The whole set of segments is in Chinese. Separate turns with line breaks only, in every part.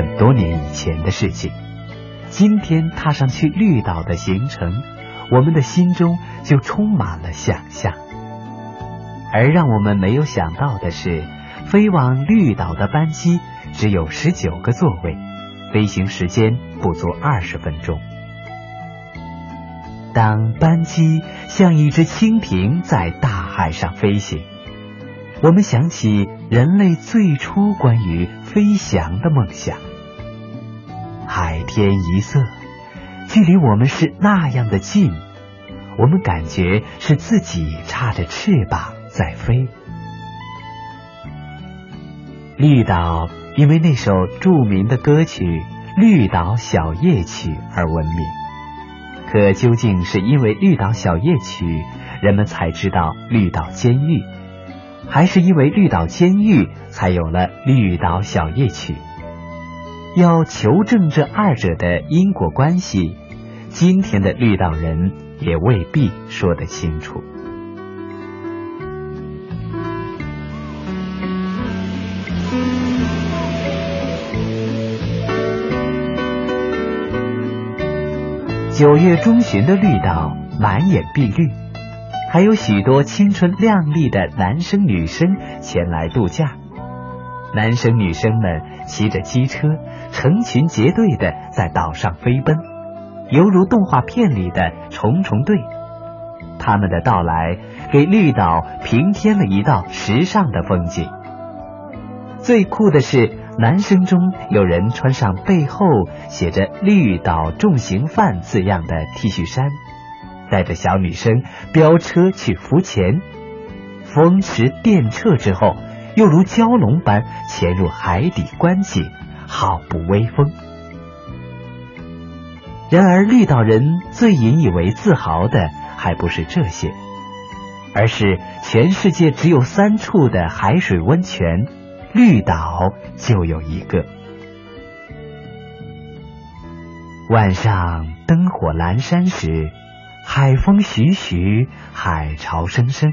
很多年以前的事情，今天踏上去绿岛的行程，我们的心中就充满了想象。而让我们没有想到的是，飞往绿岛的班机只有十九个座位，飞行时间不足二十分钟。当班机像一只蜻蜓在大海上飞行，我们想起人类最初关于飞翔的梦想。海天一色，距离我们是那样的近，我们感觉是自己插着翅膀。在飞，绿岛因为那首著名的歌曲《绿岛小夜曲》而闻名。可究竟是因为《绿岛小夜曲》，人们才知道绿岛监狱，还是因为绿岛监狱才有了《绿岛小夜曲》？要求证这二者的因果关系，今天的绿岛人也未必说得清楚。九月中旬的绿岛满眼碧绿，还有许多青春靓丽的男生女生前来度假。男生女生们骑着机车，成群结队的在岛上飞奔，犹如动画片里的重重队。他们的到来给绿岛平添了一道时尚的风景。最酷的是。男生中有人穿上背后写着“绿岛重刑犯”字样的 T 恤衫，带着小女生飙车去浮潜，风驰电掣之后，又如蛟龙般潜入海底观景，好不威风。然而，绿岛人最引以为自豪的还不是这些，而是全世界只有三处的海水温泉。绿岛就有一个。晚上灯火阑珊时，海风徐徐，海潮声声，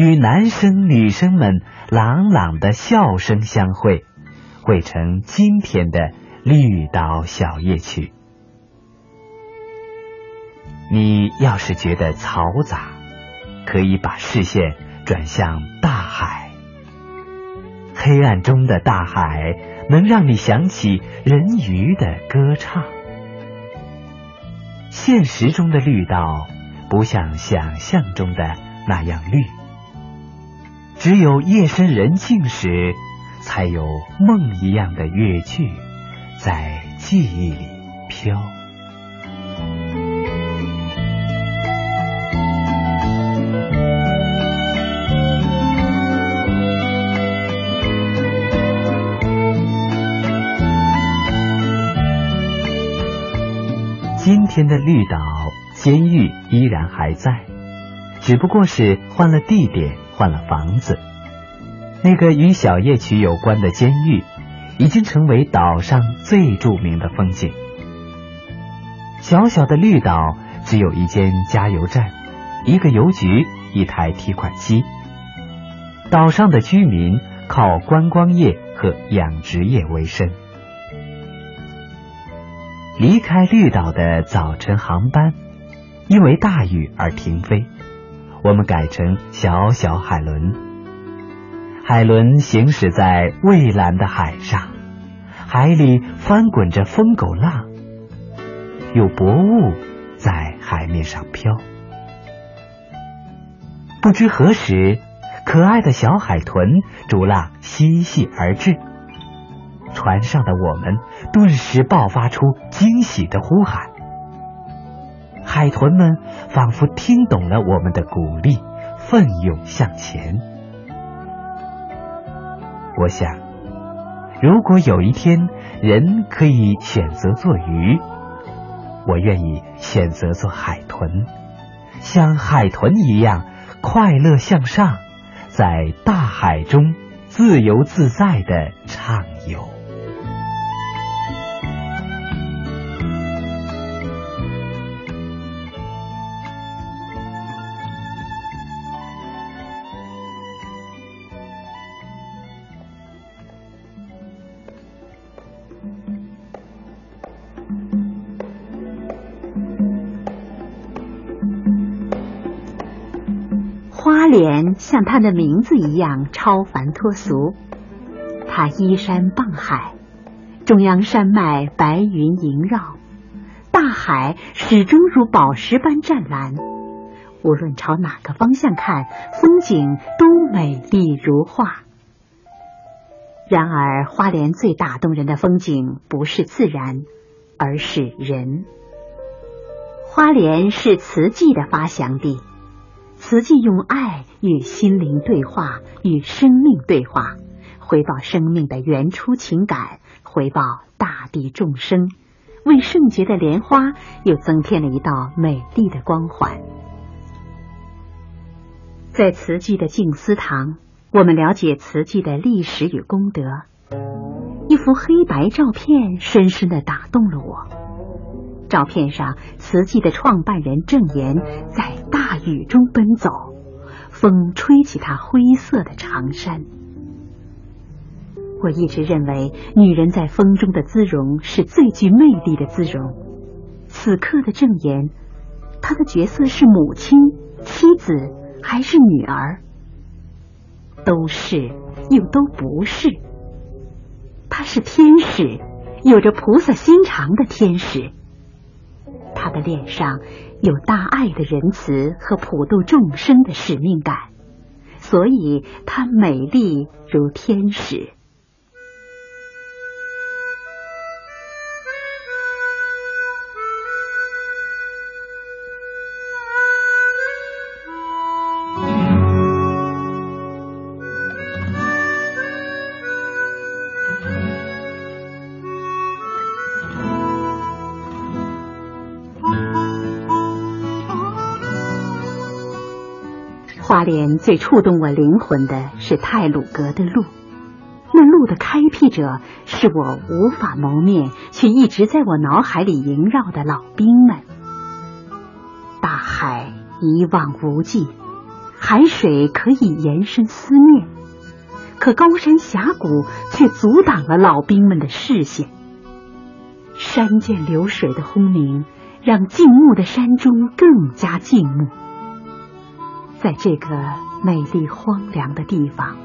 与男生女生们朗朗的笑声相会，汇成今天的绿岛小夜曲。你要是觉得嘈杂，可以把视线转向大海。黑暗中的大海能让你想起人鱼的歌唱。现实中的绿岛不像想象中的那样绿，只有夜深人静时，才有梦一样的乐句在记忆里飘。今天的绿岛监狱依然还在，只不过是换了地点，换了房子。那个与小夜曲有关的监狱，已经成为岛上最著名的风景。小小的绿岛只有一间加油站，一个邮局，一台提款机。岛上的居民靠观光业和养殖业为生。离开绿岛的早晨航班，因为大雨而停飞。我们改成小小海伦，海伦行驶在蔚蓝的海上，海里翻滚着疯狗浪，有薄雾在海面上飘。不知何时，可爱的小海豚逐浪嬉戏而至。船上的我们顿时爆发出惊喜的呼喊，海豚们仿佛听懂了我们的鼓励，奋勇向前。我想，如果有一天人可以选择做鱼，我愿意选择做海豚，像海豚一样快乐向上，在大海中自由自在的畅游。
莲像它的名字一样超凡脱俗，它依山傍海，中央山脉白云萦绕，大海始终如宝石般湛蓝。无论朝哪个方向看，风景都美丽如画。然而，花莲最打动人的风景不是自然，而是人。花莲是瓷器的发祥地，瓷器用爱与心灵对话，与生命对话，回报生命的原初情感，回报大地众生，为圣洁的莲花又增添了一道美丽的光环。在瓷器的静思堂，我们了解瓷器的历史与功德。一幅黑白照片深深的打动了我。照片上，瓷器的创办人郑岩在大雨中奔走，风吹起他灰色的长衫。我一直认为，女人在风中的姿容是最具魅力的姿容。此刻的郑岩，她的角色是母亲、妻子。还是女儿，都是又都不是。她是天使，有着菩萨心肠的天使。她的脸上有大爱的仁慈和普度众生的使命感，所以她美丽如天使。花莲最触动我灵魂的是泰鲁阁的路，那路的开辟者是我无法谋面却一直在我脑海里萦绕的老兵们。大海一望无际，海水可以延伸思念，可高山峡谷却阻挡了老兵们的视线。山涧流水的轰鸣，让静穆的山中更加静穆。在这个美丽荒凉的地方，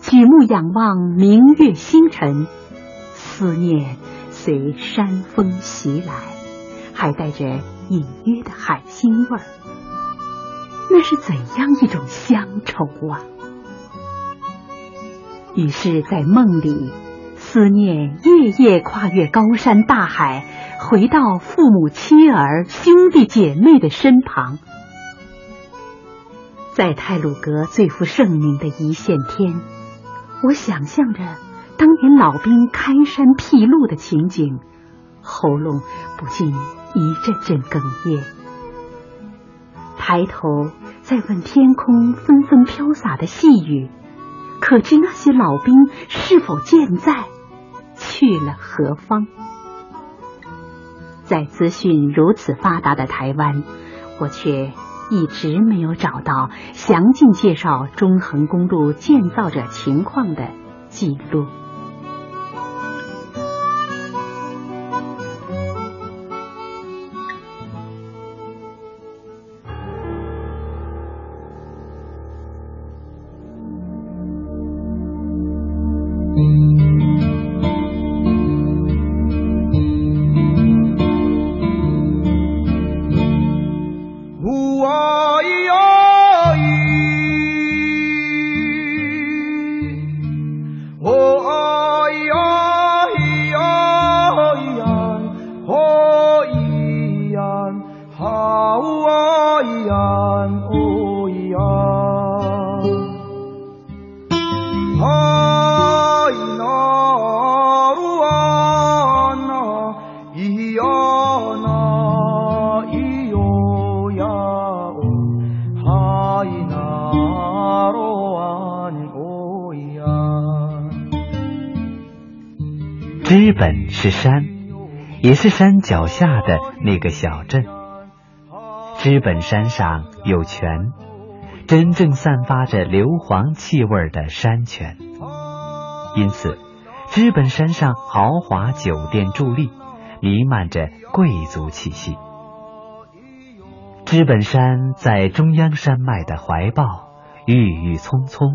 举目仰望明月星辰，思念随山风袭来，还带着隐约的海腥味儿。那是怎样一种乡愁啊！于是，在梦里，思念夜夜跨越高山大海，回到父母妻儿兄弟姐妹的身旁。在泰鲁阁最负盛名的一线天，我想象着当年老兵开山辟路的情景，喉咙不禁一阵阵哽咽。抬头再问天空纷纷飘洒的细雨，可知那些老兵是否健在，去了何方？在资讯如此发达的台湾，我却。一直没有找到详尽介绍中横公路建造者情况的记录。
知本是山，也是山脚下的那个小镇。知本山上有泉，真正散发着硫磺气味的山泉。因此，知本山上豪华酒店伫立，弥漫着贵族气息。知本山在中央山脉的怀抱，郁郁葱葱；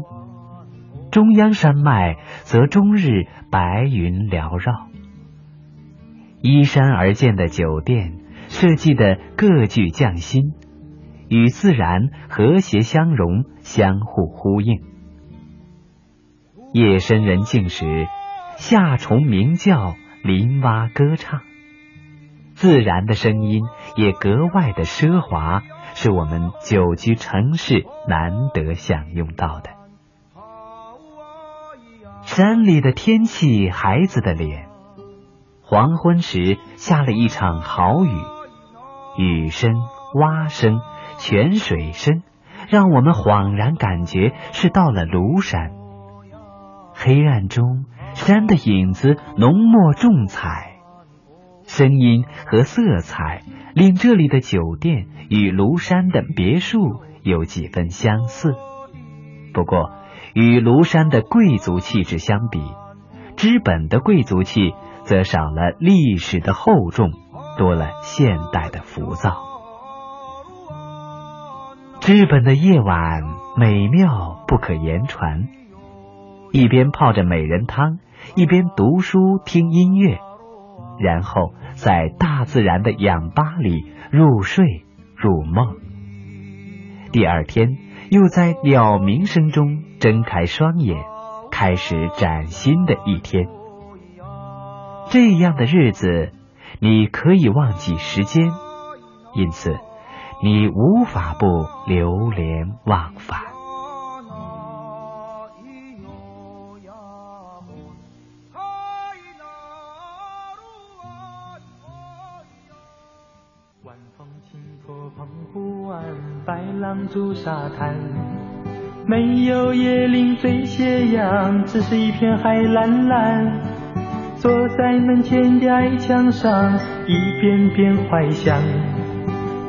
中央山脉则终日白云缭绕。依山而建的酒店设计的各具匠心，与自然和谐相融，相互呼应。夜深人静时，夏虫鸣叫，林蛙歌唱。自然的声音也格外的奢华，是我们久居城市难得享用到的。山里的天气，孩子的脸。黄昏时下了一场好雨，雨声、蛙声、泉水声，让我们恍然感觉是到了庐山。黑暗中，山的影子浓墨重彩。声音和色彩令这里的酒店与庐山的别墅有几分相似，不过与庐山的贵族气质相比，知本的贵族气则少了历史的厚重，多了现代的浮躁。知本的夜晚美妙不可言传，一边泡着美人汤，一边读书听音乐。然后在大自然的氧吧里入睡入梦，第二天又在鸟鸣声中睁开双眼，开始崭新的一天。这样的日子，你可以忘记时间，因此你无法不流连忘返。
没有椰林缀斜阳，只是一片海蓝蓝。坐在门前的矮墙上，一遍遍怀想。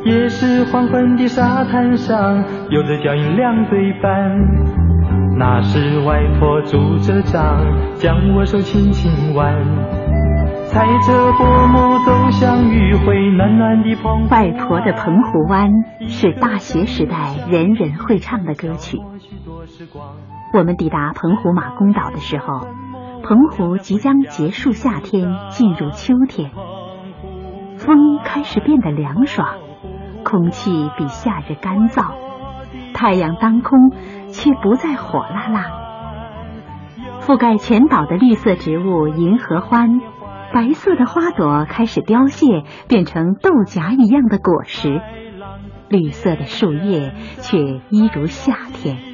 也是黄昏的沙滩上，有着脚印两对半。那是外婆拄着杖，将我手轻轻挽。踩着薄暮走向余晖，暖暖的澎
外婆的澎湖湾是大学时代人人会唱的歌曲。我们抵达澎湖马公岛的时候，澎湖即将结束夏天，进入秋天，风开始变得凉爽，空气比夏日干燥，太阳当空却不再火辣辣。覆盖全岛的绿色植物银合欢。白色的花朵开始凋谢，变成豆荚一样的果实；绿色的树叶却一如夏天。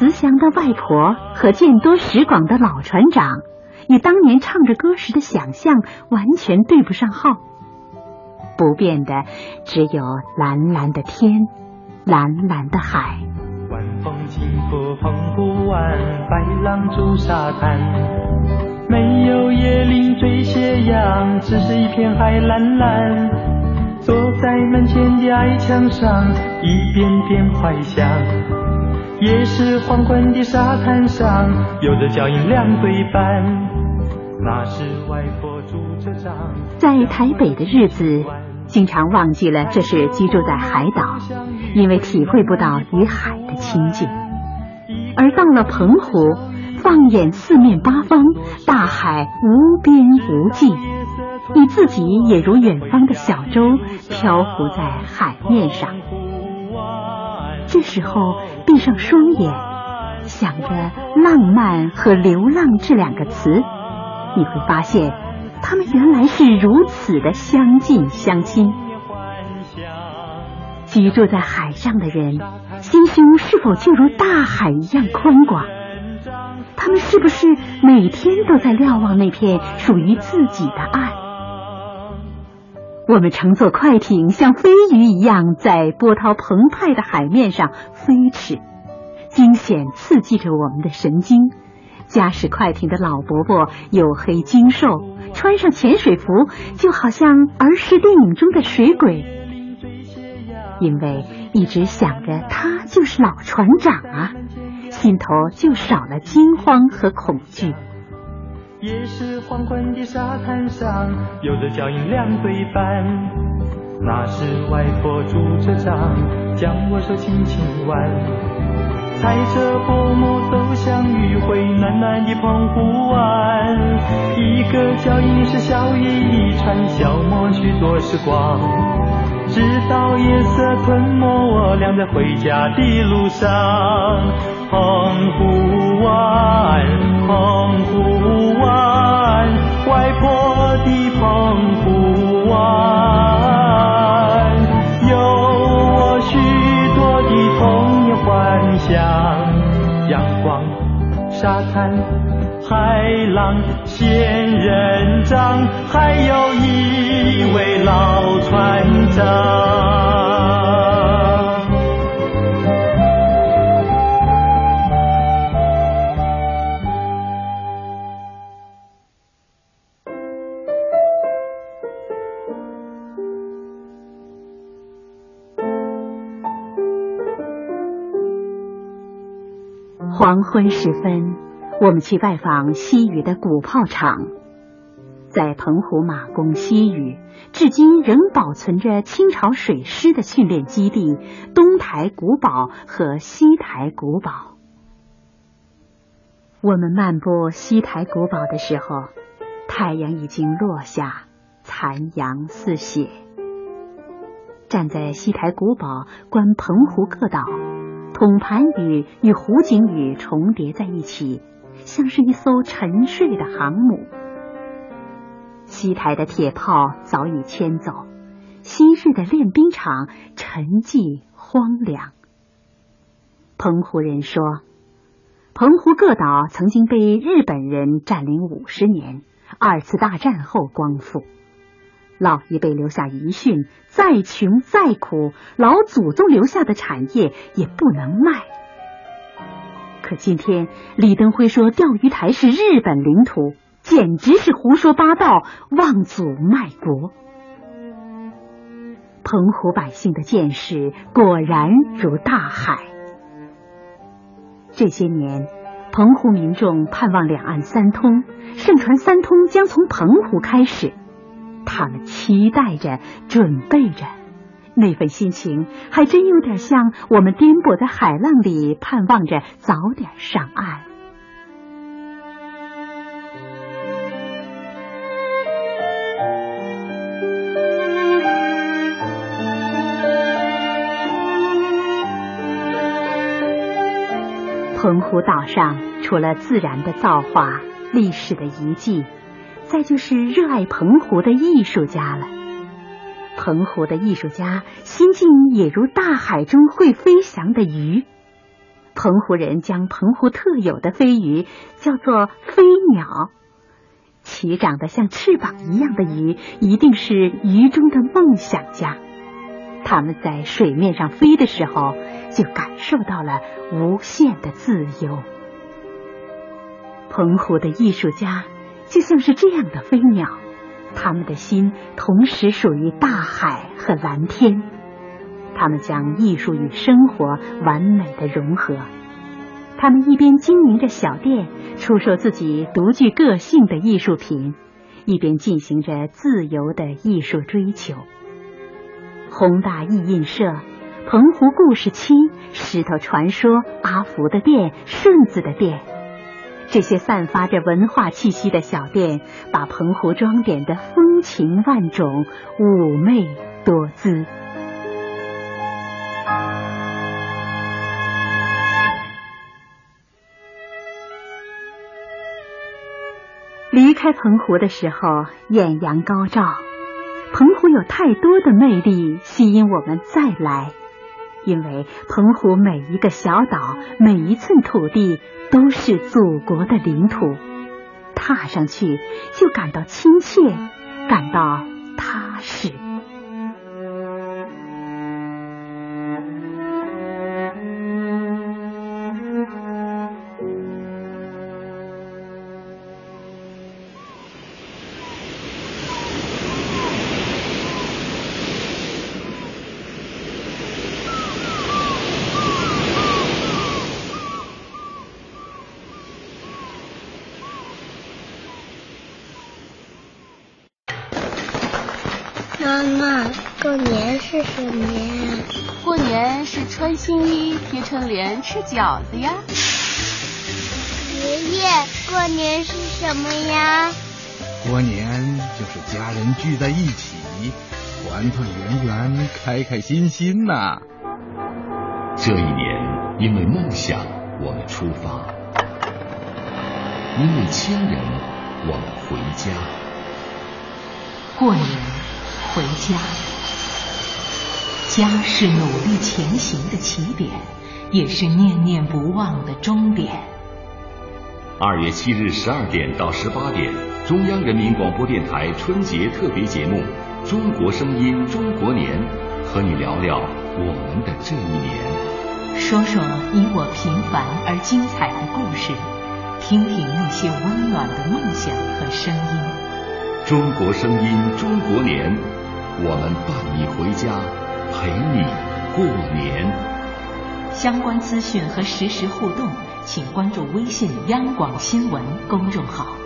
慈祥的外婆和见多识广的老船长，与当年唱着歌时的想象完全对不上号。不变的只有蓝蓝的天，蓝蓝的海。
晚风轻拂澎湖湾，白浪逐沙滩。没有椰林缀斜阳，只是一片海蓝蓝。坐在门前的矮墙上，一遍遍怀想。也是黄昏的沙滩上，有着脚印两对半。那是外婆拄着杖。
在台北的日子，经常忘记了这是居住在海岛，因为体会不到与海的亲近。而到了澎湖。放眼四面八方，大海无边无际，你自己也如远方的小舟，漂浮在海面上。这时候，闭上双眼，想着“浪漫”和“流浪”这两个词，你会发现，他们原来是如此的相近相亲。居住在海上的人，心胸是否就如大海一样宽广？他们是不是每天都在瞭望那片属于自己的岸？我们乘坐快艇，像飞鱼一样在波涛澎湃的海面上飞驰，惊险刺激着我们的神经。驾驶快艇的老伯伯黝黑精瘦，穿上潜水服，就好像儿时电影中的水鬼。因为一直想着他就是老船长啊。心头就少了惊慌和恐惧。
也是黄昏的沙滩上，有着脚印两对半。那是外婆拄着杖，将我手轻轻挽，踩着薄暮走向余晖暖暖的澎湖湾。一个脚印是笑意一串，消磨许多时光，直到夜色吞没我俩在回家的路上。澎湖湾，澎湖湾，外婆的澎湖湾。有我许多的童年幻想阳光、沙滩、海浪、仙人掌，还有一位老船长。
昏时分，我们去拜访西屿的古炮厂。在澎湖马公西屿，至今仍保存着清朝水师的训练基地——东台古堡和西台古堡。我们漫步西台古堡的时候，太阳已经落下，残阳似血。站在西台古堡观澎湖各岛。统盘屿与湖景屿重叠在一起，像是一艘沉睡的航母。西台的铁炮早已迁走，昔日的练兵场沉寂荒凉。澎湖人说，澎湖各岛曾经被日本人占领五十年，二次大战后光复。老一辈留下遗训：再穷再苦，老祖宗留下的产业也不能卖。可今天李登辉说钓鱼台是日本领土，简直是胡说八道，妄祖卖国。澎湖百姓的见识果然如大海。这些年，澎湖民众盼望两岸三通，盛传三通将从澎湖开始。他们期待着，准备着，那份心情还真有点像我们颠簸在海浪里，盼望着早点上岸。澎湖岛上，除了自然的造化，历史的遗迹。再就是热爱澎湖的艺术家了。澎湖的艺术家心境也如大海中会飞翔的鱼。澎湖人将澎湖特有的飞鱼叫做飞鸟。其长得像翅膀一样的鱼，一定是鱼中的梦想家。他们在水面上飞的时候，就感受到了无限的自由。澎湖的艺术家。就像是这样的飞鸟，他们的心同时属于大海和蓝天。他们将艺术与生活完美的融合。他们一边经营着小店，出售自己独具个性的艺术品，一边进行着自由的艺术追求。宏大艺印社、澎湖故事七、石头传说、阿福的店、顺子的店。这些散发着文化气息的小店，把澎湖装点的风情万种、妩媚多姿。离开澎湖的时候，艳阳高照。澎湖有太多的魅力，吸引我们再来。因为澎湖每一个小岛，每一寸土地都是祖国的领土，踏上去就感到亲切，感到踏实。
妈妈，过年是什么呀？
过年是穿新衣、贴春联、吃饺子呀。
爷爷，过年是什么呀？
过年就是家人聚在一起，团团圆圆，开开心心呐。
这一年，因为梦想，我们出发；因为亲人，我们回家。
过年回家，家是努力前行的起点，也是念念不忘的终点。
二月七日十二点到十八点，中央人民广播电台春节特别节目《中国声音中国年》，和你聊聊我们的这一年，
说说你我平凡而精彩的故事，听听那些温暖的梦想和声音。
中国声音，中国年，我们伴你回家，陪你过年。
相关资讯和实时互动，请关注微信央广新闻公众号。